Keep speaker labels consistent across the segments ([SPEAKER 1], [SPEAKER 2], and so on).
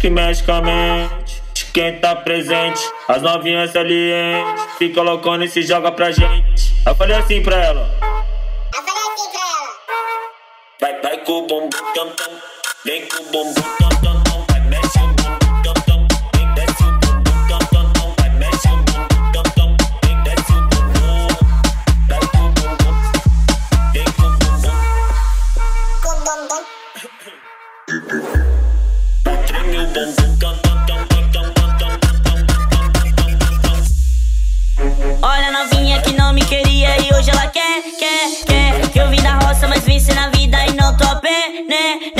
[SPEAKER 1] que mexe. Quem tá presente, as novinhas salientes. Fica loucona e se joga pra gente. Eu falei assim pra ela.
[SPEAKER 2] Eu falei assim pra ela.
[SPEAKER 1] Vai, vai com o bumbum tam tam. Vem com o bumbum tam tam.
[SPEAKER 3] nah, nah.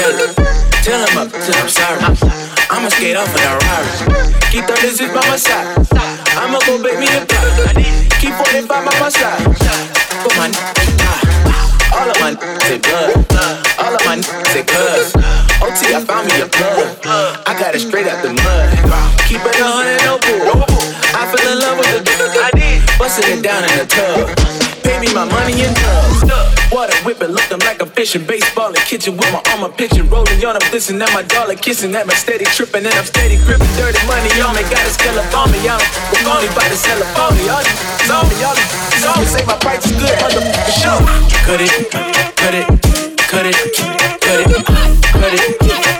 [SPEAKER 4] Jelly. Tell him up till I'm sorry. I'ma skate off in a Rari. Keep 36 by my side. I'ma go bake me a pie. Keep 45 by my side. Put my all of my say blood. All of my say cuz. OT, I found me a plug. I got it straight out the mud. Keep it a hundred, no bull. I fell in love with the I did. Busting it down in the tub. Pay me my money in dubs. Water whipping, looking like fishing. Baseball in kitchen with my armor pitching. Rolling on, I'm glisten at my dollar, kissing at my steady tripping. And I'm steady gripping dirty money on me. Got a skill up on me. I'm only by the sell up on me. All these, all me, all these. All me say my price is good, motherfucker, show. Cut it, cut it, cut it, cut it, cut it, cut it,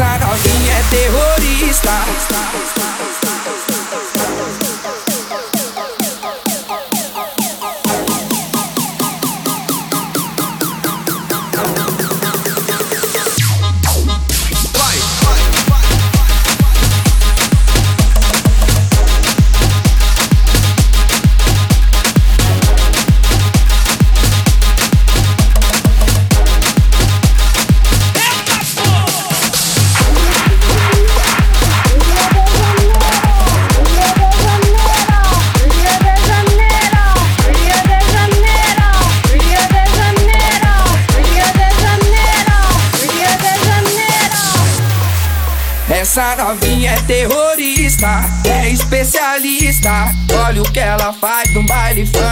[SPEAKER 5] Essa novinha é terrorista.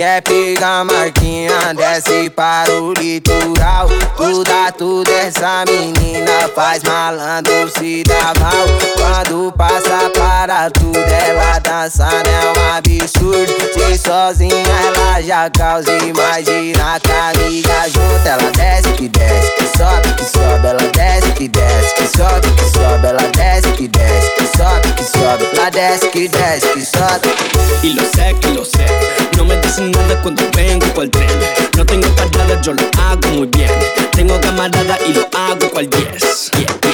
[SPEAKER 6] quer pegar marquinha, desce para o litoral. Tudo, tudo, essa menina faz malandro se dá mal. Quando passa para tudo, ela dançando é um absurdo. Se sozinha ela já causa, imagina com a junto. Ela desce que desce, que sobe, que sobe. Ela desce que desce, que sobe, que sobe. Ela desce que desce, que sobe, que sobe. Ela desce que desce, que sobe.
[SPEAKER 7] Y lo sé, que lo sé. Yo lo hago muy bien. Tengo camarada y lo hago cual 10. Yeah, yeah.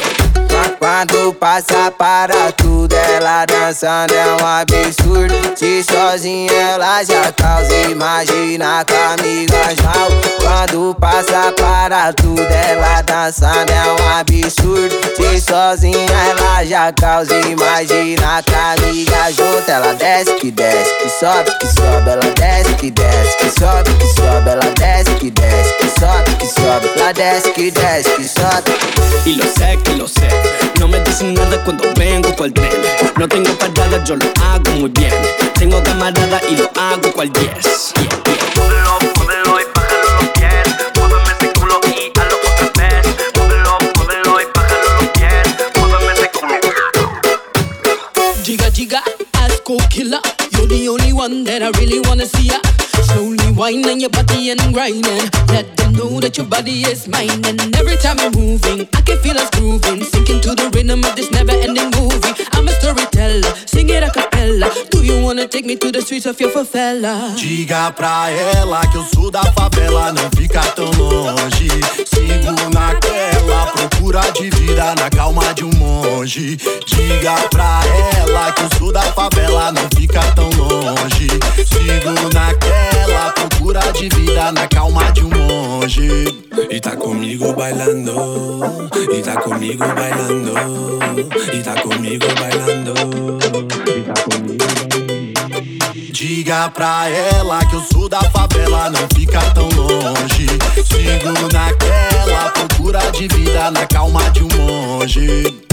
[SPEAKER 6] Quando passa para tudo, ela dançando é um absurdo. Se sozinha ela já causa, imagina com amigas mal. Quando passa para tudo, ela dançando é um absurdo. Se sozinha ela já causa, imagina com amigas junto. Ela desce que desce, que sobe, que sobe. Ela desce que desce, que sobe, que sobe. Ela desce que desce, que sobe, que sobe. Ela desce que desce, que sobe.
[SPEAKER 7] Y lo sé, que lo sé. No me dicen nada cuando vengo el tren. No tengo parada, yo lo hago muy bien. Tengo camarada y lo hago cual 10. Yeah, yeah.
[SPEAKER 8] Móvelo, móvelo y bájalo los pies. Muéveme ese culo y hazlo otra vez. Móvelo, móvelo y bájalo los pies. Muéveme ese culo.
[SPEAKER 9] Jigga jigga, ass go killer. The only one that I really wanna see ya. Slowly whining your body and grinding. Let them know that your body is mine. And every time you're moving, I can feel us grooving. Sinking to the rhythm of this never ending movie. I'm a storyteller, sing it a cappella. Do you wanna take me to the streets of your favela?
[SPEAKER 10] Diga pra ela que eu sou da favela, não fica tão longe. Sigo naquela procura de vida na calma de um monge. Diga pra ela que eu sou da favela, não fica tão longe. Sigo naquela procura de vida na calma de um monge.
[SPEAKER 11] Y está conmigo bailando, y está conmigo bailando, y está conmigo bailando,
[SPEAKER 10] Diga pra ela que eu sou da favela, não fica tão longe. Sigo naquela procura de vida na calma de um monge.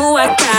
[SPEAKER 12] Jogar bem na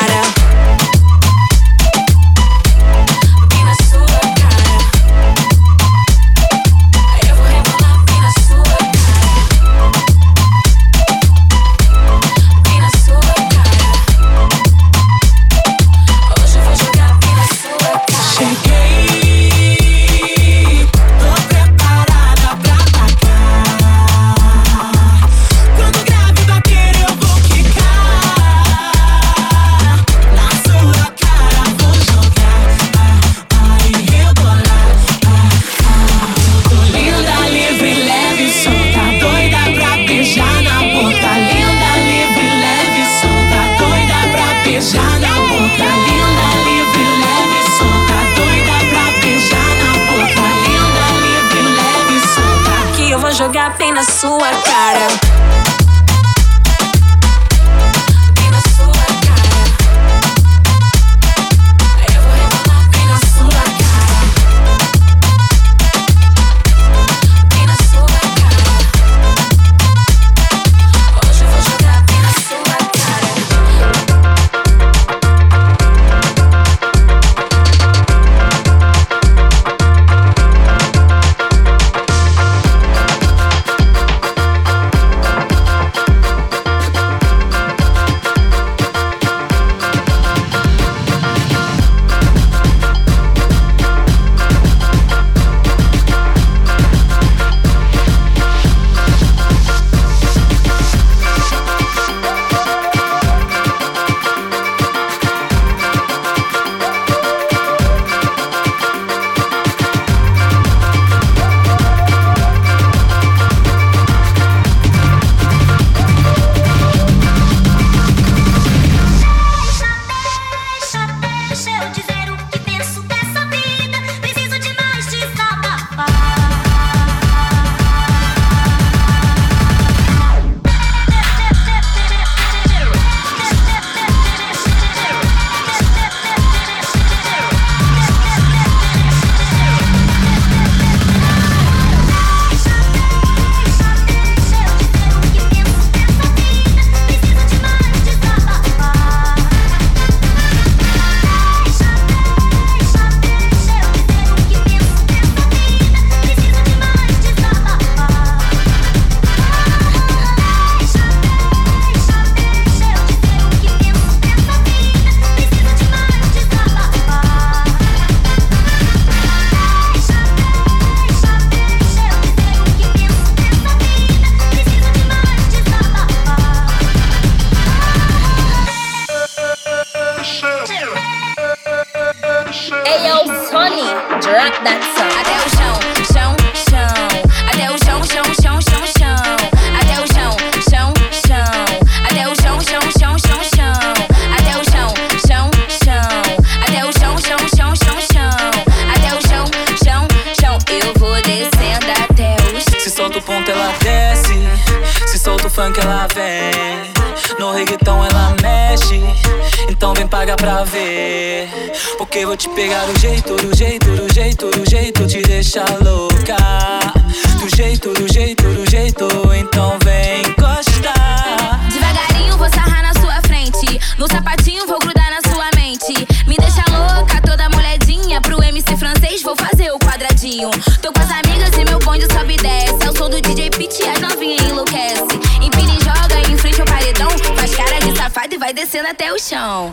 [SPEAKER 13] Oh.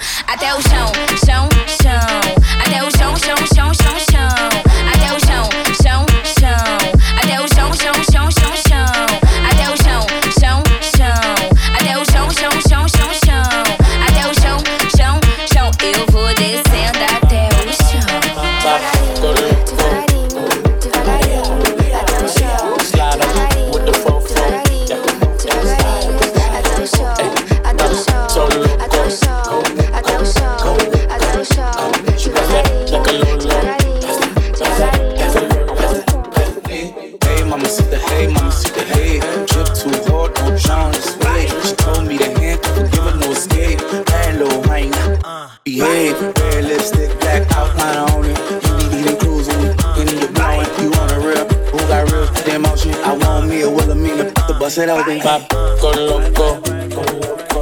[SPEAKER 13] behave. Red lipstick, black outline on it. You be eating clues when we fucking get blowing. You want a real? Who got real Damn, all shit. I want me a Wilhelmina to bust it open.
[SPEAKER 14] Pop, go loco.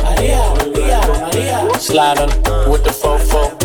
[SPEAKER 4] Maria, Maria, Maria. Slide on
[SPEAKER 15] with the fofo.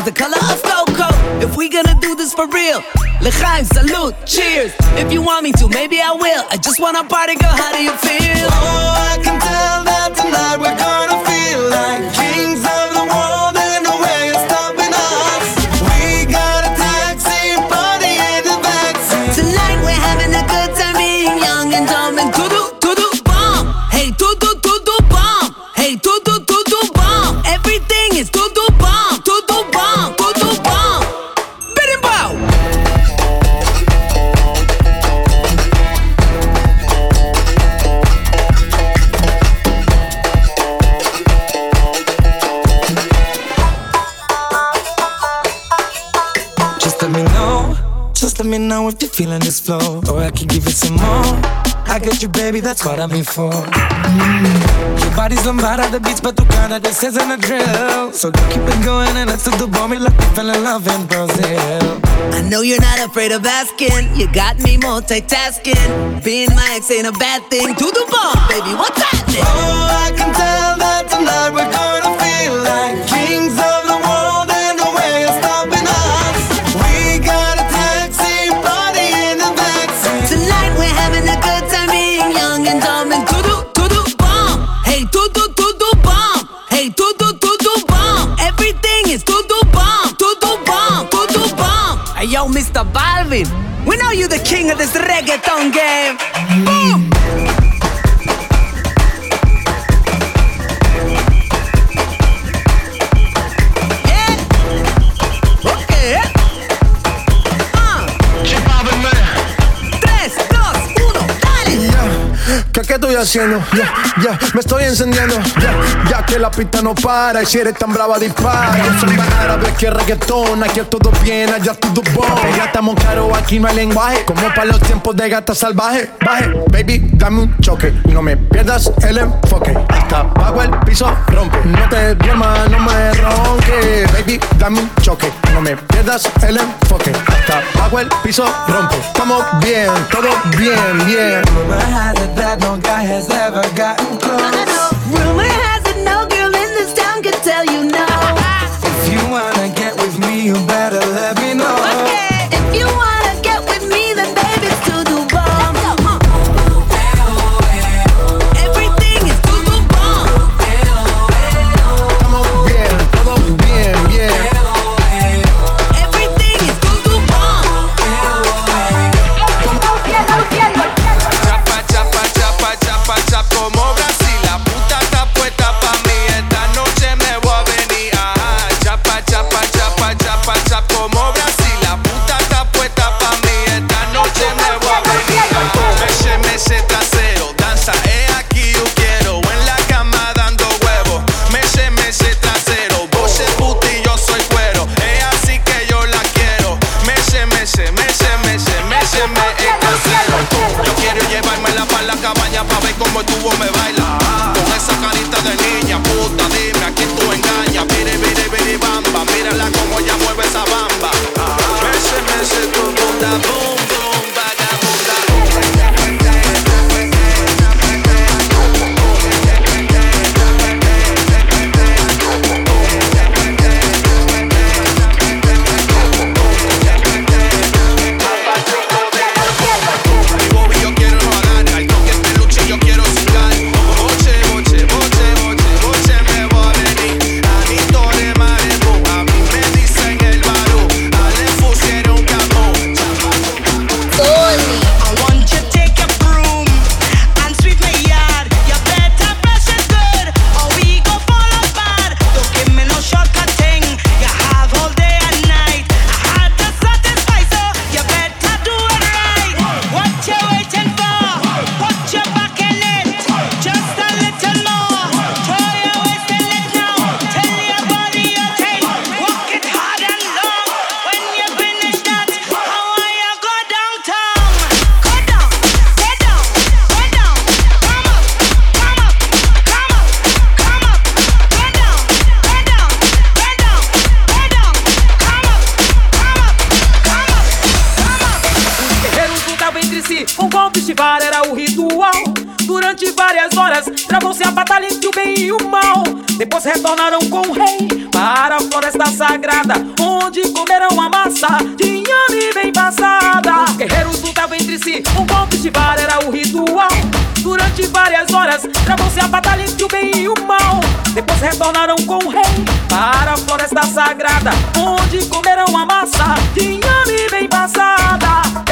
[SPEAKER 15] the color of cocoa. If we gonna do this for real, L'chaim, salute, cheers. If you want me to, maybe I will. I just wanna party
[SPEAKER 16] feeling this flow, or I can give it some more. I get you, baby, that's what I'm here for. Mm. Your body's on bad the beats, but tu cara this isn't a drill. So keep it going and let's do the bomb. Like we fell in love in Brazil.
[SPEAKER 17] I know you're not afraid of asking. You got me multitasking. Being my ex ain't a bad thing. To the bomb, baby, what's happening?
[SPEAKER 16] Oh, I can tell that tonight we're gonna We
[SPEAKER 17] know you're the king of this reggaeton game. Boom.
[SPEAKER 18] Haciendo? Ya, ya, me estoy encendiendo. Ya, ya que la pista no para. Y si eres tan brava, dispara. Yo soy más árabe que reggaetón. Aquí es todo bien, allá todo bon. Ya estamos claros, aquí no hay lenguaje. Como para los tiempos de gata salvaje. Baje, baby, dame un choque. Y no me pierdas el enfoque. Hasta abajo el piso rompe. No te duermas, no me ronque. Baby, dame un choque. No me pierdas el enfoque. Hasta abajo el piso rompe. Estamos bien, todo bien, bien.
[SPEAKER 16] Has it no guy has ever gotten close.
[SPEAKER 17] Rumor has it no girl in this town can tell you no.
[SPEAKER 16] If you wanna get with me, you better let me know. Okay.
[SPEAKER 17] If you wanna
[SPEAKER 19] vara era o ritual. Durante várias horas, travam-se a batalha entre o bem e o mal. Depois retornaram com o rei para a floresta sagrada, onde comeram a massa de inhame bem passada. Os guerreiros lutavam entre si, um de vara era o ritual. Durante várias horas, travam-se a batalha entre o bem e o mal. Depois retornaram com o rei para a floresta sagrada, onde comeram a massa de inhame bem passada.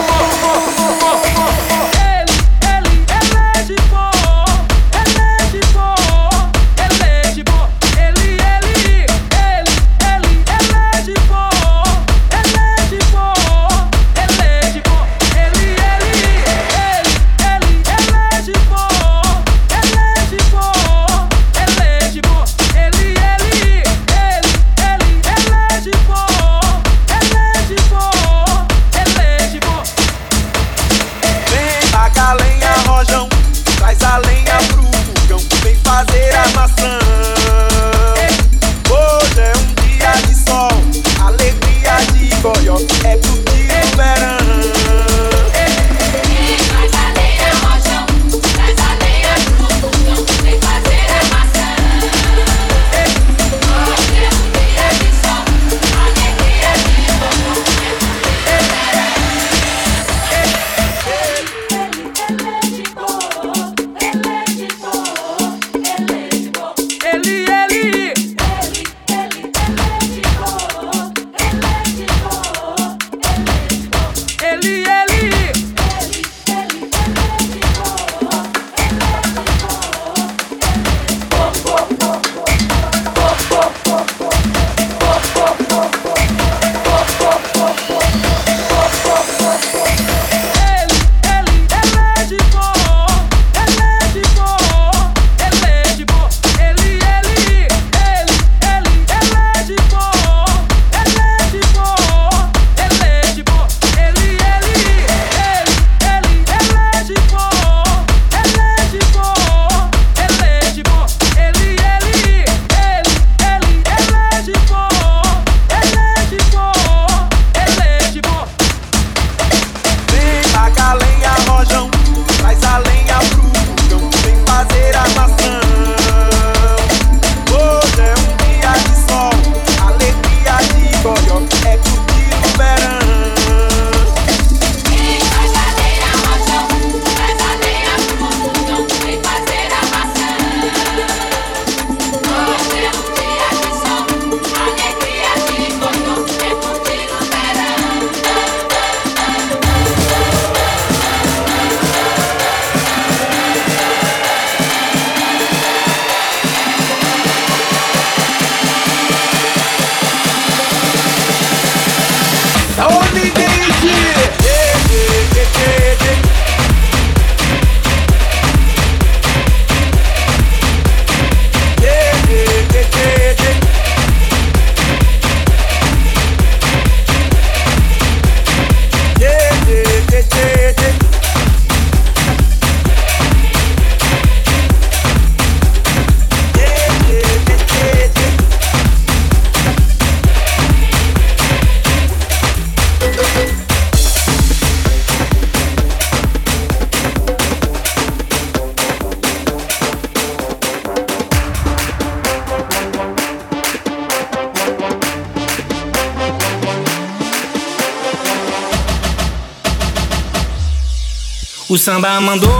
[SPEAKER 15] O
[SPEAKER 20] samba mandou,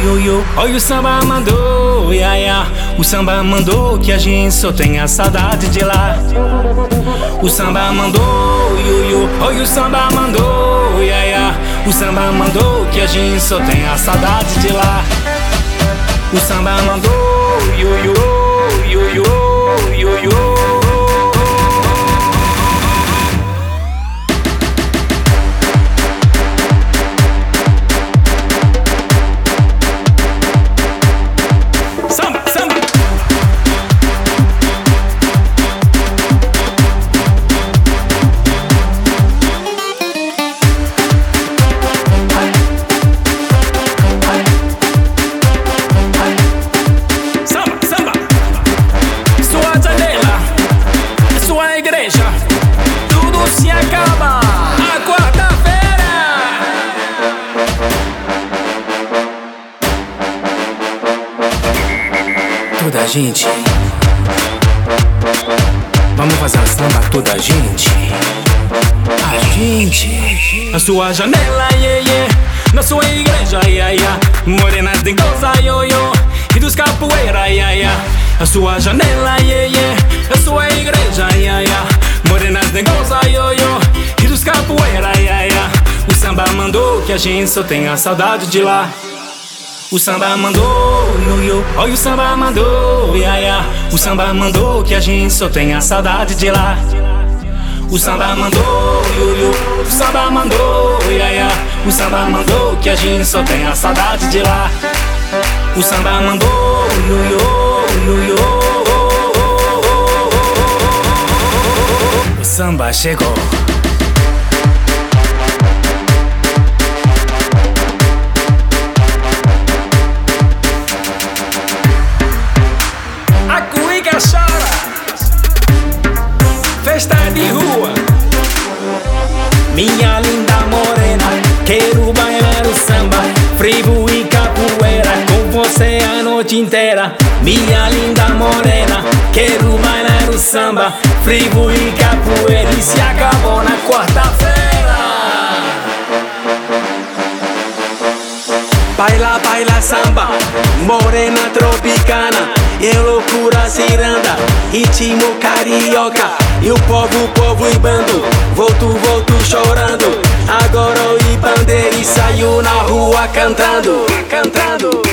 [SPEAKER 20] yo, olha o samba mandou, ya, ya. O samba mandou que a gente só tenha saudade de lá. O samba mandou, yo, olha o samba mandou, ya, ya. O samba mandou que a gente só tenha saudade de lá. O samba mandou, yo, Toda a gente. Vamos fazer a samba toda a gente. A gente. Na sua janela, yeah, yeah. Na sua igreja, yeah, yeah. Morenas de goza, yo, yo. E dos capoeira, yeah, yeah. Na sua janela, yeah, yeah. Na sua igreja, yeah, yeah. Morenas de goza, yo, yo. E dos capoeira, yeah, yeah. O samba mandou que a gente só tenha saudade de lá. O samba mandou, yo, olha o samba mandou, ya. O samba mandou que a gente só tenha saudade de lá. O samba mandou, yo, o samba mandou, ya. O samba mandou que a gente só tenha saudade de lá. O samba mandou, yo, yo. O samba chegou. A cuica chora. Festa de rua. minha linda morena. Quero bailar o samba, frevo e capoeira. Com você a noite inteira, minha linda morena. Quero bailar o samba, frevo e capoeira. E se acabou na quarta-feira. Baila, baila samba, morena tropicana E loucura ciranda, ritmo carioca E o povo, povo em bando, volto, volto chorando. Agora o bandeira e saiu na rua cantando, cantando